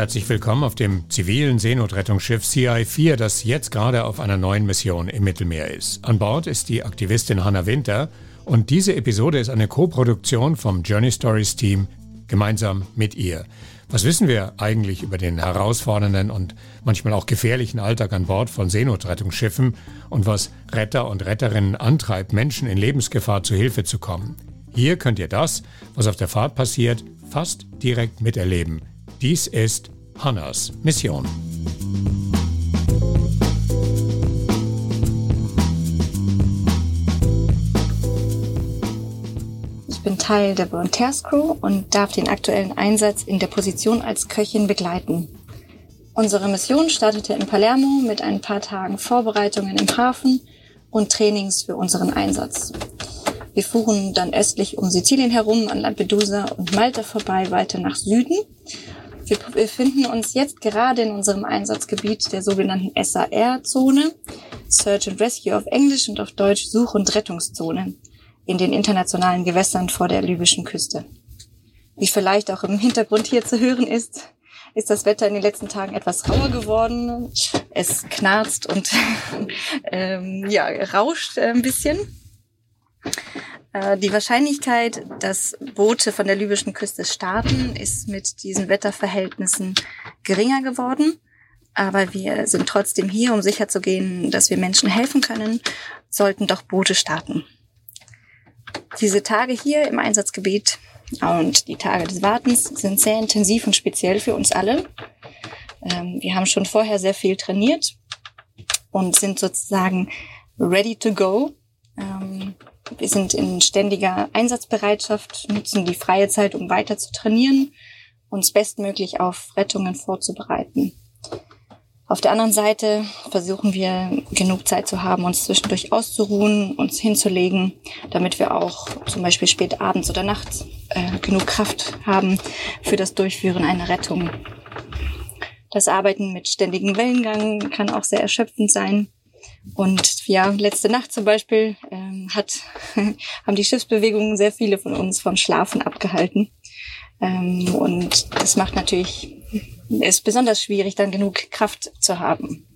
Herzlich willkommen auf dem zivilen Seenotrettungsschiff CI-4, das jetzt gerade auf einer neuen Mission im Mittelmeer ist. An Bord ist die Aktivistin Hannah Winter und diese Episode ist eine Co-Produktion vom Journey Stories Team gemeinsam mit ihr. Was wissen wir eigentlich über den herausfordernden und manchmal auch gefährlichen Alltag an Bord von Seenotrettungsschiffen und was Retter und Retterinnen antreibt, Menschen in Lebensgefahr zu Hilfe zu kommen? Hier könnt ihr das, was auf der Fahrt passiert, fast direkt miterleben. Dies ist Hannas Mission. Ich bin Teil der Volontärscrew und darf den aktuellen Einsatz in der Position als Köchin begleiten. Unsere Mission startete in Palermo mit ein paar Tagen Vorbereitungen im Hafen und Trainings für unseren Einsatz. Wir fuhren dann östlich um Sizilien herum, an Lampedusa und Malta vorbei, weiter nach Süden. Wir befinden uns jetzt gerade in unserem Einsatzgebiet der sogenannten SAR-Zone, Search and Rescue auf Englisch und auf Deutsch Such- und Rettungszone in den internationalen Gewässern vor der libyschen Küste. Wie vielleicht auch im Hintergrund hier zu hören ist, ist das Wetter in den letzten Tagen etwas rauer geworden. Es knarzt und ähm, ja, rauscht ein bisschen. Äh, die Wahrscheinlichkeit, dass Boote von der libyschen Küste starten, ist mit diesen Wetterverhältnissen geringer geworden. Aber wir sind trotzdem hier, um sicherzugehen, dass wir Menschen helfen können, sollten doch Boote starten. Diese Tage hier im Einsatzgebiet und die Tage des Wartens sind sehr intensiv und speziell für uns alle. Ähm, wir haben schon vorher sehr viel trainiert und sind sozusagen ready to go. Wir sind in ständiger Einsatzbereitschaft, nutzen die freie Zeit, um weiter zu trainieren, uns bestmöglich auf Rettungen vorzubereiten. Auf der anderen Seite versuchen wir genug Zeit zu haben, uns zwischendurch auszuruhen, uns hinzulegen, damit wir auch zum Beispiel spät abends oder nachts äh, genug Kraft haben für das Durchführen einer Rettung. Das Arbeiten mit ständigem Wellengang kann auch sehr erschöpfend sein. Und ja, letzte Nacht zum Beispiel ähm, hat, haben die Schiffsbewegungen sehr viele von uns vom Schlafen abgehalten. Ähm, und das macht natürlich, ist besonders schwierig, dann genug Kraft zu haben.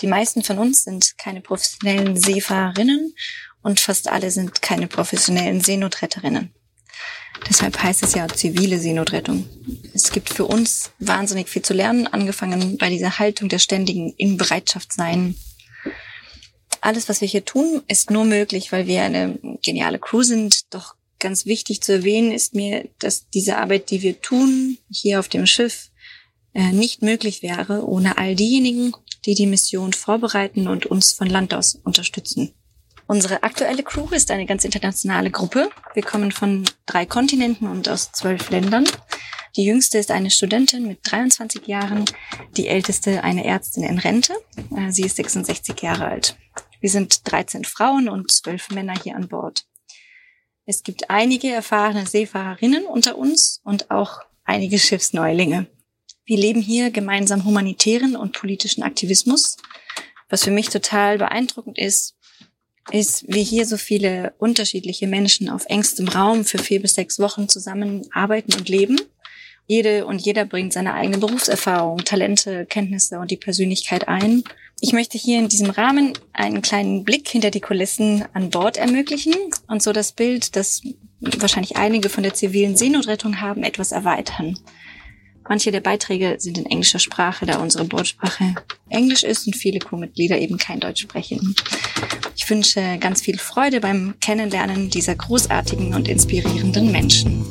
Die meisten von uns sind keine professionellen Seefahrerinnen und fast alle sind keine professionellen Seenotretterinnen. Deshalb heißt es ja zivile Seenotrettung. Es gibt für uns wahnsinnig viel zu lernen, angefangen bei dieser Haltung der ständigen Inbereitschaft Alles, was wir hier tun, ist nur möglich, weil wir eine geniale Crew sind, doch ganz wichtig zu erwähnen ist mir, dass diese Arbeit, die wir tun, hier auf dem Schiff, äh, nicht möglich wäre ohne all diejenigen, die die Mission vorbereiten und uns von Land aus unterstützen. Unsere aktuelle Crew ist eine ganz internationale Gruppe. Wir kommen von drei Kontinenten und aus zwölf Ländern. Die jüngste ist eine Studentin mit 23 Jahren, die älteste eine Ärztin in Rente. Äh, sie ist 66 Jahre alt. Wir sind 13 Frauen und 12 Männer hier an Bord. Es gibt einige erfahrene Seefahrerinnen unter uns und auch einige Schiffsneulinge. Wir leben hier gemeinsam humanitären und politischen Aktivismus. Was für mich total beeindruckend ist, ist, wie hier so viele unterschiedliche Menschen auf engstem Raum für vier bis sechs Wochen zusammenarbeiten und leben. Jede und jeder bringt seine eigene Berufserfahrung, Talente, Kenntnisse und die Persönlichkeit ein ich möchte hier in diesem Rahmen einen kleinen Blick hinter die Kulissen an Bord ermöglichen und so das Bild, das wahrscheinlich einige von der zivilen Seenotrettung haben, etwas erweitern. Manche der Beiträge sind in englischer Sprache, da unsere Bordsprache Englisch ist und viele Crewmitglieder eben kein Deutsch sprechen. Ich wünsche ganz viel Freude beim Kennenlernen dieser großartigen und inspirierenden Menschen.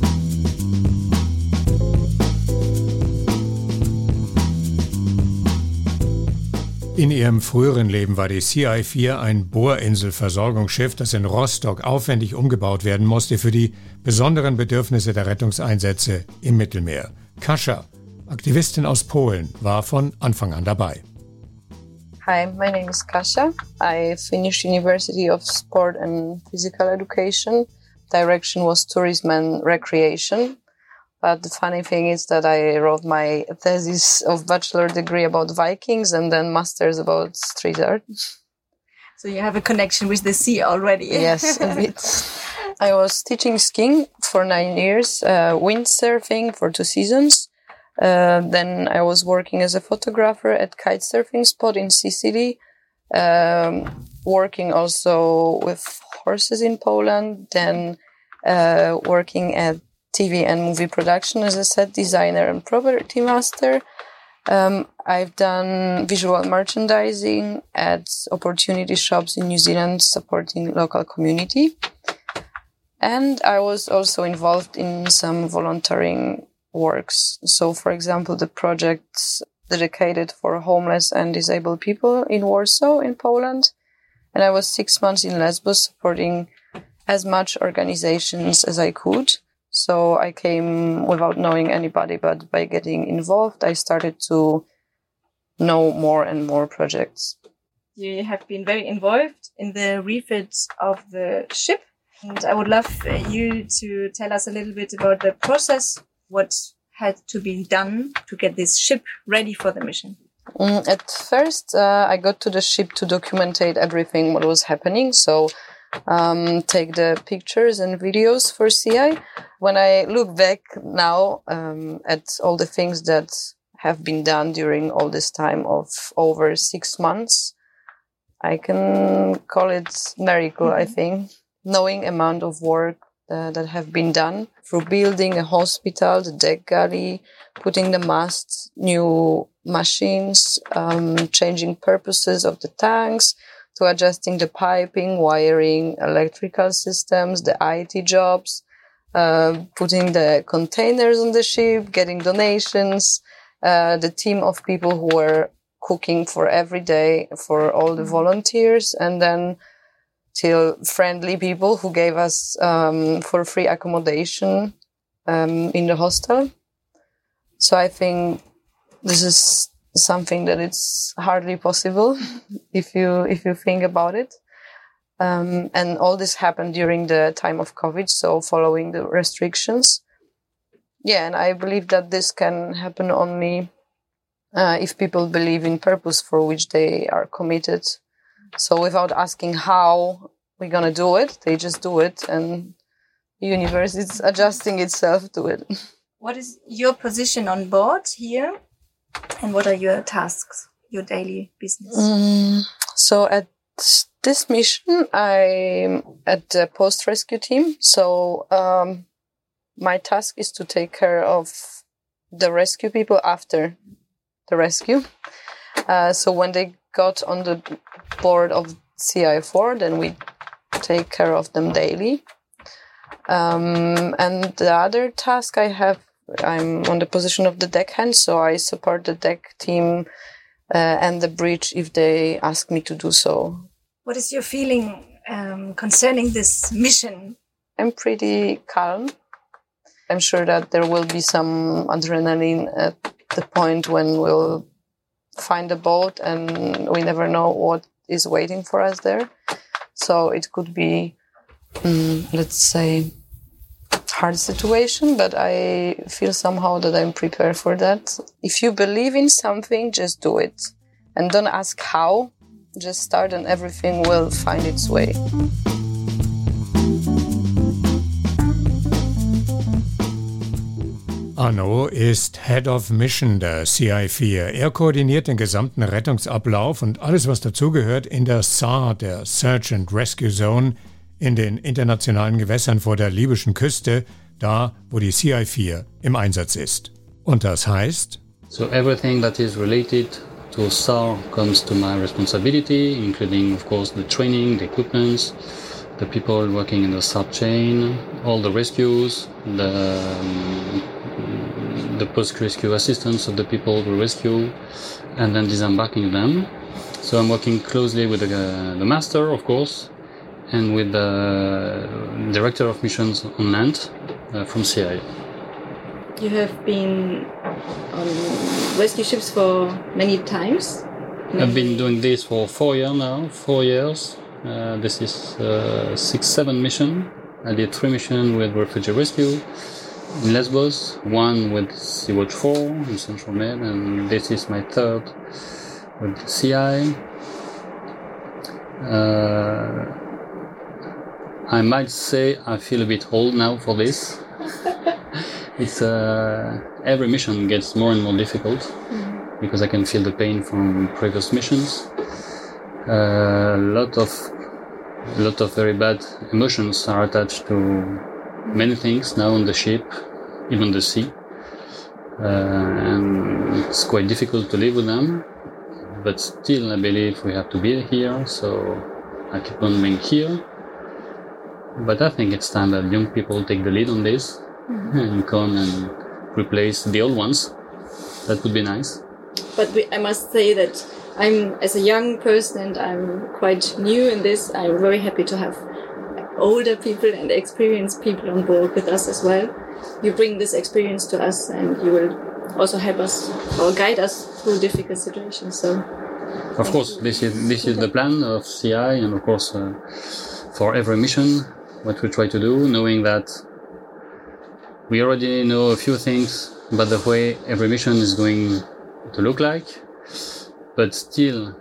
In ihrem früheren Leben war die CI-4 ein Bohrinselversorgungsschiff, das in Rostock aufwendig umgebaut werden musste für die besonderen Bedürfnisse der Rettungseinsätze im Mittelmeer. Kasia, Aktivistin aus Polen, war von Anfang an dabei. Hi, my name is Kasia. I finished University of Sport and Physical Education. Direction was Tourism and Recreation. But the funny thing is that I wrote my thesis of bachelor degree about Vikings and then master's about street art. So you have a connection with the sea already. yes, a bit. I was teaching skiing for nine years, uh, windsurfing for two seasons, Uh, then I was working as a photographer at kite surfing spot in Sicily, um, working also with horses in Poland. Then uh, working at TV and movie production as a set designer and property master. Um, I've done visual merchandising at opportunity shops in New Zealand supporting local community. And I was also involved in some volunteering works. So, for example, the projects dedicated for homeless and disabled people in Warsaw, in Poland. And I was six months in Lesbos supporting as much organizations as I could. So I came without knowing anybody, but by getting involved, I started to know more and more projects. You have been very involved in the refit of the ship. And I would love you to tell us a little bit about the process, what had to be done to get this ship ready for the mission. Mm, at first, uh, I got to the ship to documentate everything what was happening. So um, take the pictures and videos for CI. When I look back now um, at all the things that have been done during all this time of over six months, I can call it miracle. Mm-hmm. I think knowing amount of work uh, that have been done through building a hospital, the deck galley, putting the masts, new machines, um, changing purposes of the tanks, to adjusting the piping, wiring, electrical systems, the IT jobs, uh, putting the containers on the ship, getting donations, uh, the team of people who were cooking for every day for all the volunteers, and then till friendly people who gave us um, for free accommodation um, in the hostel. So I think this is something that it's hardly possible if you if you think about it. Um, and all this happened during the time of COVID, so following the restrictions. Yeah, and I believe that this can happen only uh, if people believe in purpose for which they are committed. So without asking how we're gonna do it, they just do it, and the universe is adjusting itself to it. What is your position on board here? And what are your tasks, your daily business? Mm, so at this mission, I'm at the post rescue team. So um, my task is to take care of the rescue people after the rescue. Uh, so when they got on the board of CI4, then we take care of them daily. Um, and the other task I have I'm on the position of the deckhand, so I support the deck team uh, and the bridge if they ask me to do so. What is your feeling um, concerning this mission? I'm pretty calm. I'm sure that there will be some adrenaline at the point when we'll find a boat and we never know what is waiting for us there. So it could be, um, let's say, hard situation, but I feel somehow that I'm prepared for that. If you believe in something, just do it. And don't ask how, just start and everything will find its way. Arno ist Head of Mission der CI4. Er koordiniert den gesamten Rettungsablauf und alles, was dazugehört, in der SAR, der Search and Rescue Zone, in den internationalen Gewässern vor der libyschen Küste, da wo die CI4 im Einsatz ist. Und das heißt? So everything that is related to SAR comes to my responsibility, including of course the training, the equipment, the people working in the sub chain, all the rescues, the the post-rescue assistance of the people we rescue, and then disembarking them. So I'm working closely with the, uh, the master, of course, and with the director of missions on land uh, from CIA. You have been on rescue ships for many times. I've been doing this for four years now. Four years. Uh, this is uh, six, seven mission. I did three missions with refugee rescue in Lesbos, one with Sea-Watch 4 in Central Med, and this is my third with CI. Uh, I might say I feel a bit old now for this. it's uh, every mission gets more and more difficult mm-hmm. because I can feel the pain from previous missions. A uh, lot of a lot of very bad emotions are attached to many things now on the ship, even the sea, uh, and it's quite difficult to live with them. But still, I believe we have to be here, so I keep on being here. But I think it's time that young people take the lead on this mm-hmm. and come and replace the old ones. That would be nice. But we, I must say that I'm, as a young person, and I'm quite new in this, I'm very happy to have older people and experienced people on board with us as well. You bring this experience to us, and you will also help us or guide us through difficult situations. So, of course, this is this is the plan of CI, and of course, uh, for every mission, what we try to do, knowing that we already know a few things about the way every mission is going to look like, but still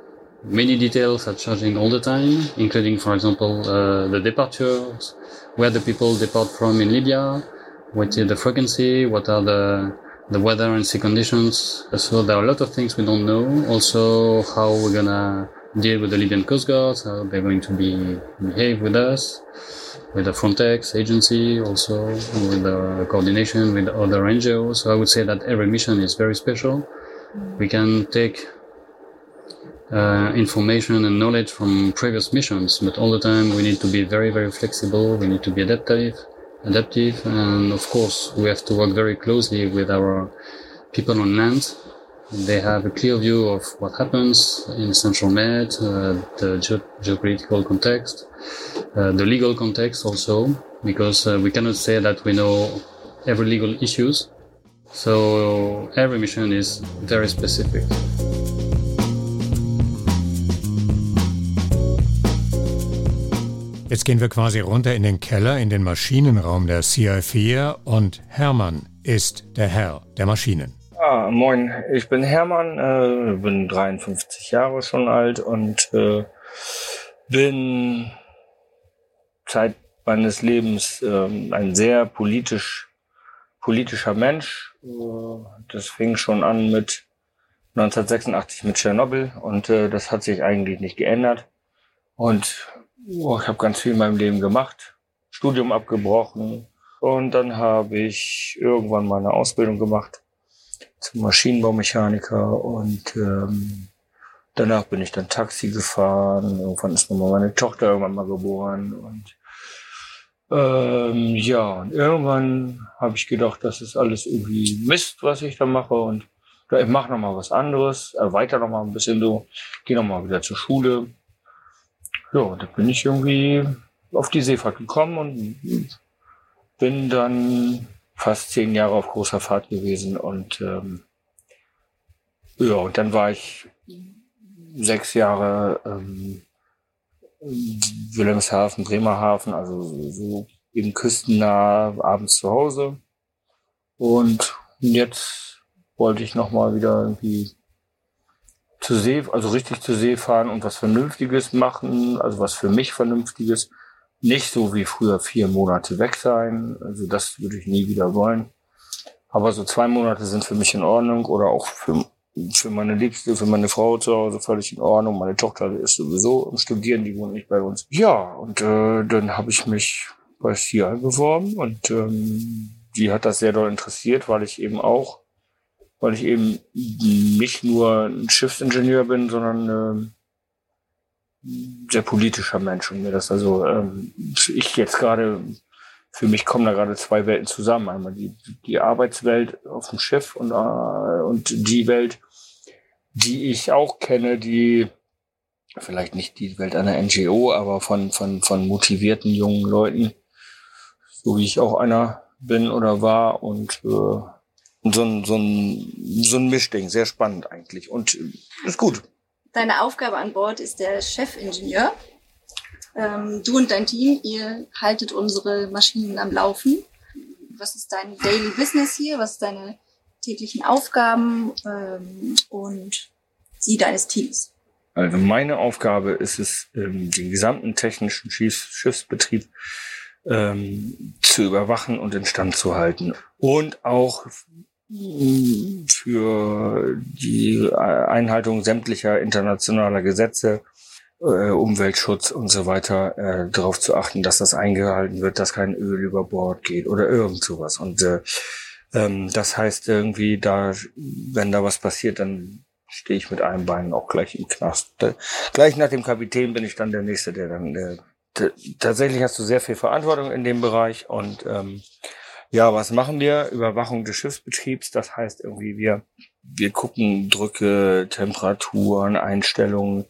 many details are changing all the time, including, for example, uh, the departures, where the people depart from in Libya, what is the frequency, what are the the weather and sea conditions. So there are a lot of things we don't know. Also, how we're gonna deal with the Libyan Coast Guards, how they're going to be behave with us, with the Frontex agency, also with the coordination with other NGOs. So I would say that every mission is very special. We can take uh, information and knowledge from previous missions, but all the time we need to be very, very flexible. We need to be adaptive, adaptive, and of course we have to work very closely with our people on land. They have a clear view of what happens in Central Med, uh, the ge- geopolitical context, uh, the legal context also, because uh, we cannot say that we know every legal issues. So every mission is very specific. Jetzt gehen wir quasi runter in den Keller, in den Maschinenraum der CI4 und Hermann ist der Herr der Maschinen. Ah, moin, ich bin Hermann, äh, bin 53 Jahre schon alt und äh, bin Zeit meines Lebens äh, ein sehr politisch politischer Mensch. Äh, das fing schon an mit 1986 mit Tschernobyl und äh, das hat sich eigentlich nicht geändert. Und Oh, ich habe ganz viel in meinem Leben gemacht, Studium abgebrochen und dann habe ich irgendwann mal eine Ausbildung gemacht zum Maschinenbaumechaniker und ähm, danach bin ich dann Taxi gefahren. Irgendwann ist nochmal meine Tochter irgendwann mal geboren und ähm, ja, und irgendwann habe ich gedacht, das ist alles irgendwie Mist, was ich da mache und ich mache noch mal was anderes, erweitere noch mal ein bisschen so, gehe noch mal wieder zur Schule ja, da bin ich irgendwie auf die Seefahrt gekommen und bin dann fast zehn Jahre auf großer Fahrt gewesen und ähm, ja, und dann war ich sechs Jahre ähm, Wilhelmshaven, Bremerhaven, also so eben küstennah, abends zu Hause. Und jetzt wollte ich nochmal wieder irgendwie zu See, also richtig zu See fahren und was Vernünftiges machen, also was für mich Vernünftiges. Nicht so wie früher vier Monate weg sein. Also das würde ich nie wieder wollen. Aber so zwei Monate sind für mich in Ordnung oder auch für, für meine Liebste, für meine Frau zu Hause völlig in Ordnung. Meine Tochter ist sowieso im Studieren, die wohnt nicht bei uns. Ja, und äh, dann habe ich mich bei SIA beworben und ähm, die hat das sehr doll interessiert, weil ich eben auch weil ich eben nicht nur ein Schiffsingenieur bin, sondern äh, sehr politischer Mensch und mir das also ähm, ich jetzt gerade für mich kommen da gerade zwei Welten zusammen. Einmal die die Arbeitswelt auf dem Schiff und äh, und die Welt die ich auch kenne die vielleicht nicht die Welt einer NGO aber von von von motivierten jungen Leuten so wie ich auch einer bin oder war. Und äh, so ein, so ein, so ein Mischding, sehr spannend eigentlich. Und äh, ist gut. Deine Aufgabe an Bord ist der Chefingenieur. Ähm, du und dein Team, ihr haltet unsere Maschinen am Laufen. Was ist dein Daily Business hier? Was sind deine täglichen Aufgaben ähm, und die deines Teams? Also meine Aufgabe ist es, ähm, den gesamten technischen Schiffsbetrieb ähm, zu überwachen und instand zu halten und auch für die Einhaltung sämtlicher internationaler Gesetze, äh, Umweltschutz und so weiter, äh, darauf zu achten, dass das eingehalten wird, dass kein Öl über Bord geht oder irgend sowas. Und äh, ähm, das heißt irgendwie, da, wenn da was passiert, dann stehe ich mit einem Bein auch gleich im Knast. Da, gleich nach dem Kapitän bin ich dann der Nächste, der dann äh, tatsächlich hast du sehr viel Verantwortung in dem Bereich und ähm, ja, was machen wir? Überwachung des Schiffsbetriebs. Das heißt irgendwie, wir, wir gucken Drücke, Temperaturen, Einstellungen,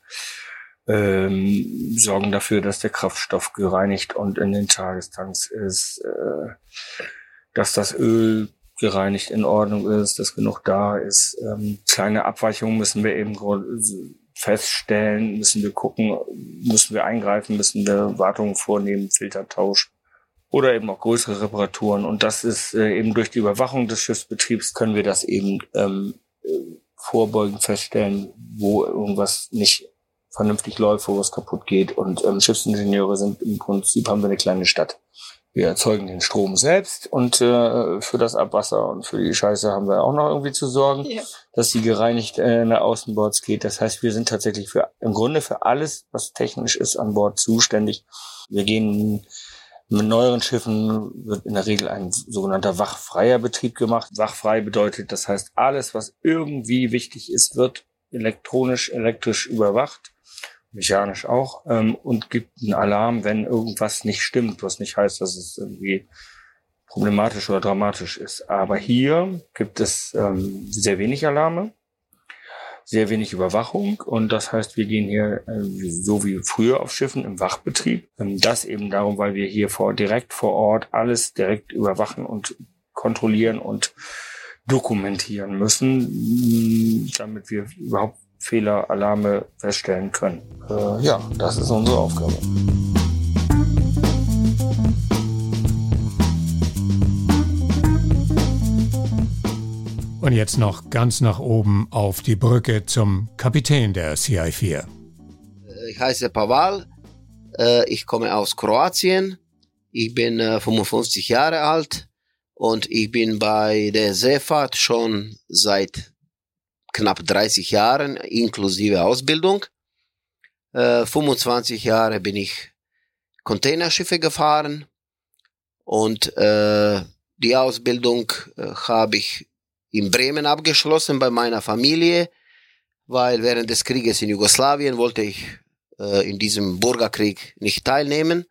ähm, sorgen dafür, dass der Kraftstoff gereinigt und in den Tagestanks ist, äh, dass das Öl gereinigt in Ordnung ist, dass genug da ist. Ähm, kleine Abweichungen müssen wir eben feststellen, müssen wir gucken, müssen wir eingreifen, müssen wir Wartungen vornehmen, Filtertausch oder eben auch größere Reparaturen. Und das ist äh, eben durch die Überwachung des Schiffsbetriebs können wir das eben ähm, äh, vorbeugend feststellen, wo irgendwas nicht vernünftig läuft, wo was kaputt geht. Und ähm, Schiffsingenieure sind im Prinzip haben wir eine kleine Stadt. Wir erzeugen den Strom selbst und äh, für das Abwasser und für die Scheiße haben wir auch noch irgendwie zu sorgen, ja. dass die gereinigt äh, nach Außenbords geht. Das heißt, wir sind tatsächlich für im Grunde für alles, was technisch ist, an Bord zuständig. Wir gehen mit neueren Schiffen wird in der Regel ein sogenannter wachfreier Betrieb gemacht. Wachfrei bedeutet, das heißt, alles, was irgendwie wichtig ist, wird elektronisch, elektrisch überwacht mechanisch auch, ähm, und gibt einen Alarm, wenn irgendwas nicht stimmt, was nicht heißt, dass es irgendwie problematisch oder dramatisch ist. Aber hier gibt es ähm, sehr wenig Alarme, sehr wenig Überwachung und das heißt, wir gehen hier äh, so wie früher auf Schiffen im Wachbetrieb. Ähm, das eben darum, weil wir hier vor, direkt vor Ort alles direkt überwachen und kontrollieren und dokumentieren müssen, damit wir überhaupt Fehler, Alarme feststellen können. Äh, ja, das ist unsere Aufgabe. Und jetzt noch ganz nach oben auf die Brücke zum Kapitän der CI4. Ich heiße Paval, äh, ich komme aus Kroatien, ich bin 55 äh, Jahre alt und ich bin bei der Seefahrt schon seit knapp 30 Jahren inklusive Ausbildung. Äh, 25 Jahre bin ich Containerschiffe gefahren und äh, die Ausbildung äh, habe ich in Bremen abgeschlossen bei meiner Familie, weil während des Krieges in Jugoslawien wollte ich äh, in diesem Bürgerkrieg nicht teilnehmen.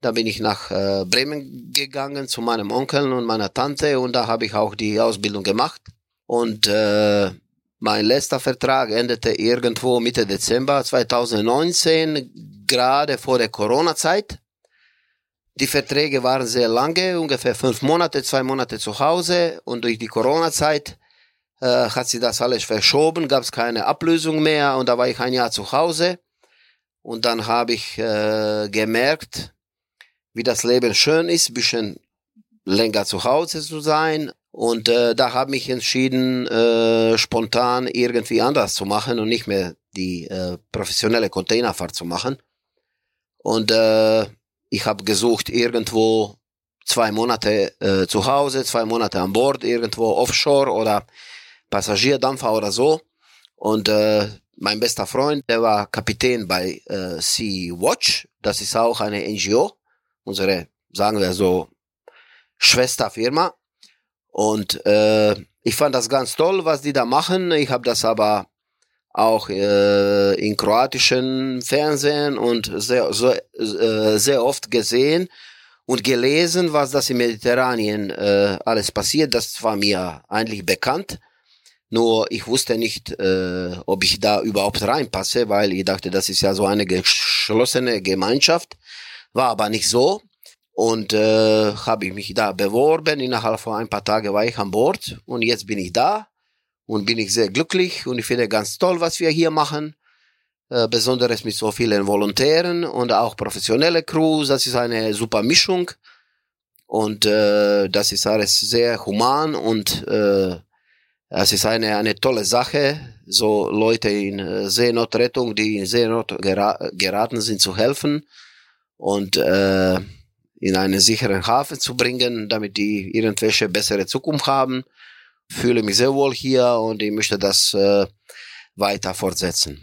Da bin ich nach äh, Bremen gegangen zu meinem Onkel und meiner Tante und da habe ich auch die Ausbildung gemacht. Und äh, mein letzter Vertrag endete irgendwo Mitte Dezember 2019, gerade vor der Corona-Zeit. Die Verträge waren sehr lange, ungefähr fünf Monate, zwei Monate zu Hause und durch die Corona-Zeit äh, hat sich das alles verschoben, gab es keine Ablösung mehr und da war ich ein Jahr zu Hause und dann habe ich äh, gemerkt, wie das Leben schön ist, bisschen länger zu Hause zu sein, und äh, da habe ich entschieden, äh, spontan irgendwie anders zu machen und nicht mehr die äh, professionelle Containerfahrt zu machen. Und äh, ich habe gesucht irgendwo zwei Monate äh, zu Hause, zwei Monate an Bord, irgendwo offshore oder Passagierdampfer oder so. Und äh, mein bester Freund, der war Kapitän bei äh, Sea Watch. Das ist auch eine NGO, unsere, sagen wir so, Schwesterfirma. Und äh, ich fand das ganz toll, was die da machen. Ich habe das aber auch äh, in kroatischen Fernsehen und sehr, so, äh, sehr oft gesehen und gelesen, was das im Mediterranean äh, alles passiert. Das war mir eigentlich bekannt. Nur ich wusste nicht, äh, ob ich da überhaupt reinpasse, weil ich dachte, das ist ja so eine geschlossene Gemeinschaft. War aber nicht so. Und äh, habe ich mich da beworben. Innerhalb von ein paar Tagen war ich an Bord und jetzt bin ich da und bin ich sehr glücklich und ich finde ganz toll, was wir hier machen. Äh, besonders mit so vielen Volontären und auch professionelle Crews. Das ist eine super Mischung und äh, das ist alles sehr human und äh, es ist eine, eine tolle Sache, so Leute in äh, Seenotrettung, die in Seenot gera geraten sind, zu helfen. Und äh, in einen sicheren Hafen zu bringen, damit die irgendwelche bessere Zukunft haben. Fühle mich sehr wohl hier und ich möchte das äh, weiter fortsetzen.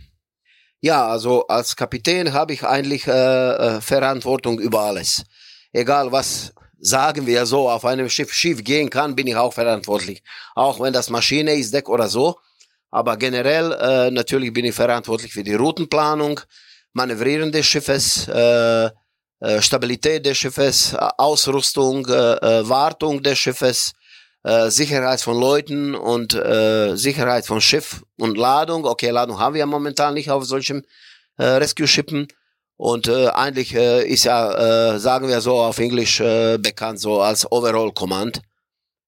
Ja, also als Kapitän habe ich eigentlich äh, äh, Verantwortung über alles. Egal was, sagen wir so, auf einem Schiff schief gehen kann, bin ich auch verantwortlich. Auch wenn das Maschine ist, Deck oder so. Aber generell äh, natürlich bin ich verantwortlich für die Routenplanung, Manövrieren des Schiffes, äh, äh, Stabilität des Schiffes, Ausrüstung, äh, äh, Wartung des Schiffes, äh, Sicherheit von Leuten und äh, Sicherheit von Schiff und Ladung. Okay, Ladung haben wir momentan nicht auf solchen äh, Rescue-Schippen. Und äh, eigentlich äh, ist ja, äh, sagen wir so auf Englisch äh, bekannt so als Overall Command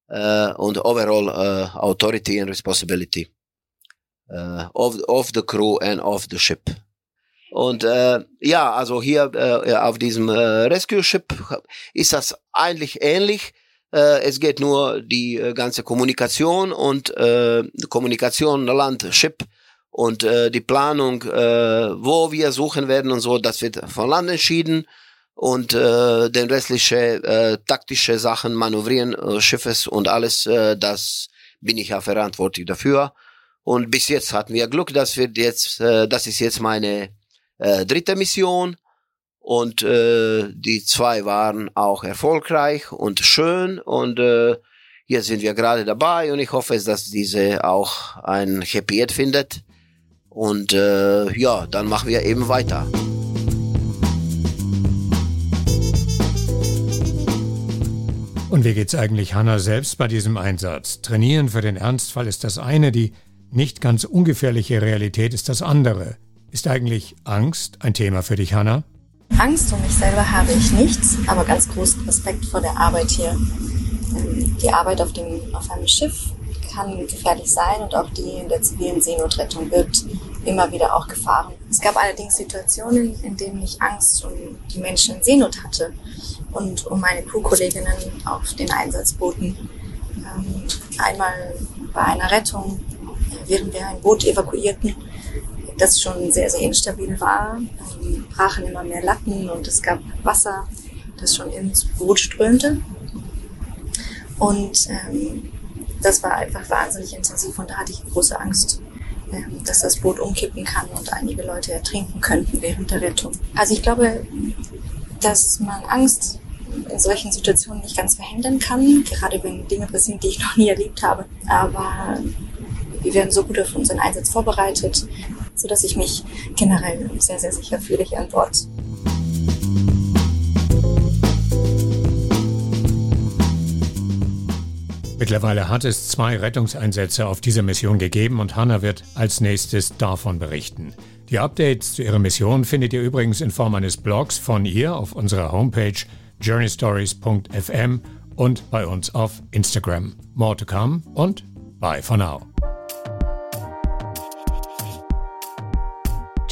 äh, und Overall äh, Authority and Responsibility äh, of, of the crew and of the ship. Und äh, ja, also hier äh, auf diesem äh, Rescue-Ship ist das eigentlich ähnlich. Äh, es geht nur die äh, ganze Kommunikation und äh, Kommunikation Land-Ship und äh, die Planung, äh, wo wir suchen werden und so, das wird von Land entschieden und äh, den restliche äh, taktische Sachen, Manövrieren äh, Schiffes und alles, äh, das bin ich ja verantwortlich dafür. Und bis jetzt hatten wir Glück, dass wir jetzt, äh, das ist jetzt meine äh, dritte Mission und äh, die zwei waren auch erfolgreich und schön und äh, jetzt sind wir gerade dabei und ich hoffe, dass diese auch ein Happy End findet und äh, ja, dann machen wir eben weiter. Und wie geht's eigentlich Hanna selbst bei diesem Einsatz? Trainieren für den Ernstfall ist das eine, die nicht ganz ungefährliche Realität ist das andere. Ist eigentlich Angst ein Thema für dich, Hanna? Angst um mich selber habe ich nichts, aber ganz großen Respekt vor der Arbeit hier. Ähm, die Arbeit auf, dem, auf einem Schiff kann gefährlich sein und auch die in der zivilen Seenotrettung birgt immer wieder auch Gefahren. Es gab allerdings Situationen, in denen ich Angst um die Menschen in Seenot hatte und um meine Crewkolleginnen auf den Einsatzbooten. Ähm, einmal bei einer Rettung, während wir ein Boot evakuierten, das schon sehr, sehr instabil war, ähm, brachen immer mehr Latten und es gab Wasser, das schon ins Boot strömte. Und ähm, das war einfach wahnsinnig intensiv und da hatte ich große Angst, ähm, dass das Boot umkippen kann und einige Leute ertrinken könnten während der Rettung. Also ich glaube, dass man Angst in solchen Situationen nicht ganz verhindern kann, gerade wenn Dinge passieren, die ich noch nie erlebt habe. Aber wir werden so gut auf unseren Einsatz vorbereitet, sodass ich mich generell sehr, sehr sicher fühle hier an Bord. Mittlerweile hat es zwei Rettungseinsätze auf dieser Mission gegeben und Hannah wird als nächstes davon berichten. Die Updates zu ihrer Mission findet ihr übrigens in Form eines Blogs von ihr auf unserer Homepage journeystories.fm und bei uns auf Instagram. More to come und bye for now.